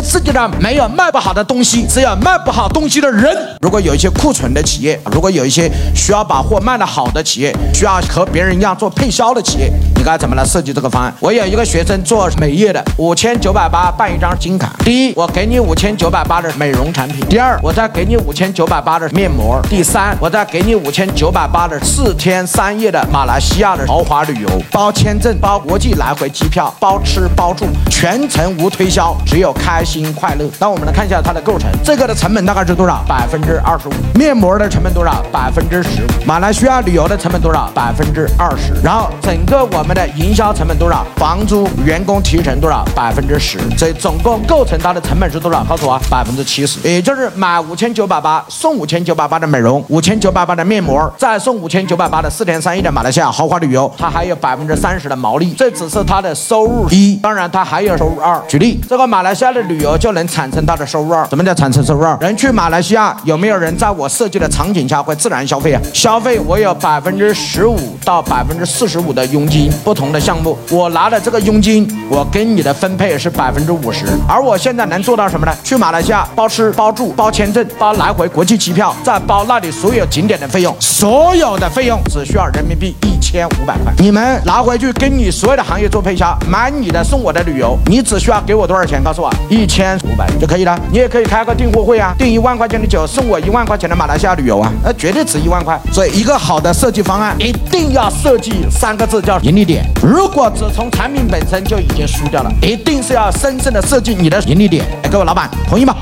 个世界上没有卖不好的东西，只有卖不好东西的人。如果有一些库存的企业，如果有一些需要把货卖得好的企业，需要和别人一样做配销的企业，你该怎么来设计这个方案？我有一个学生做美业的，五千九百八办一张金卡。第一，我给你五千九百八的美容产品；第二，我再给你五千九百八的面膜；第三，我再给你五千九百八的四天三夜的马来西亚的豪华旅游，包签证、包国际来回机票、包吃包住，全程无推销，只有开心快乐。那我们来看一下它的构成，这个的成本大概是多少？百分之二十五。面膜的成本多少？百分之十五。马来西亚旅游的成本多少？百分之二十。然后整个我们的营销成本多少？房租、员工提成多少？百分之十。所以总共构成它的成本是多少？告诉我，百分之七十。也就是买五千九百八送五千九百八的美容，五千九百八的面膜，再送五千九百八的四天三夜的马来西亚豪华旅游，它还有百分之三十的毛利。这只是它的收入一，当然它还有收入二。举例，这个马来西亚的旅游就能产生它的收入二。什么叫产生收入二？人去马来西亚有没有人在我设计的场景下会自然消费啊？消费我有百分之十五到百分之四十五的佣金，不同的项目，我拿的这个佣金，我跟你的分配是百分之五十。而我现在能做到什么呢？去马来西亚包吃包住包签证包来回国际机票，再包那里所有景点的费用，所有的费用只需要人民币一千五百块。你们拿回去跟你所有的行业做配销，买你的送我的旅游，你只需要给我多少钱？告诉我，一千五百就可以了。你也可以开个订货会啊，订一万块钱的酒，送我一万块钱的马来西亚旅游啊，那绝对值一万块。所以一个好的设计方案一定要设计三个字叫盈利点。如果只从产品本身就已经输掉了，一定是要深深的设计你的盈利点。哎，各位老板同意吗？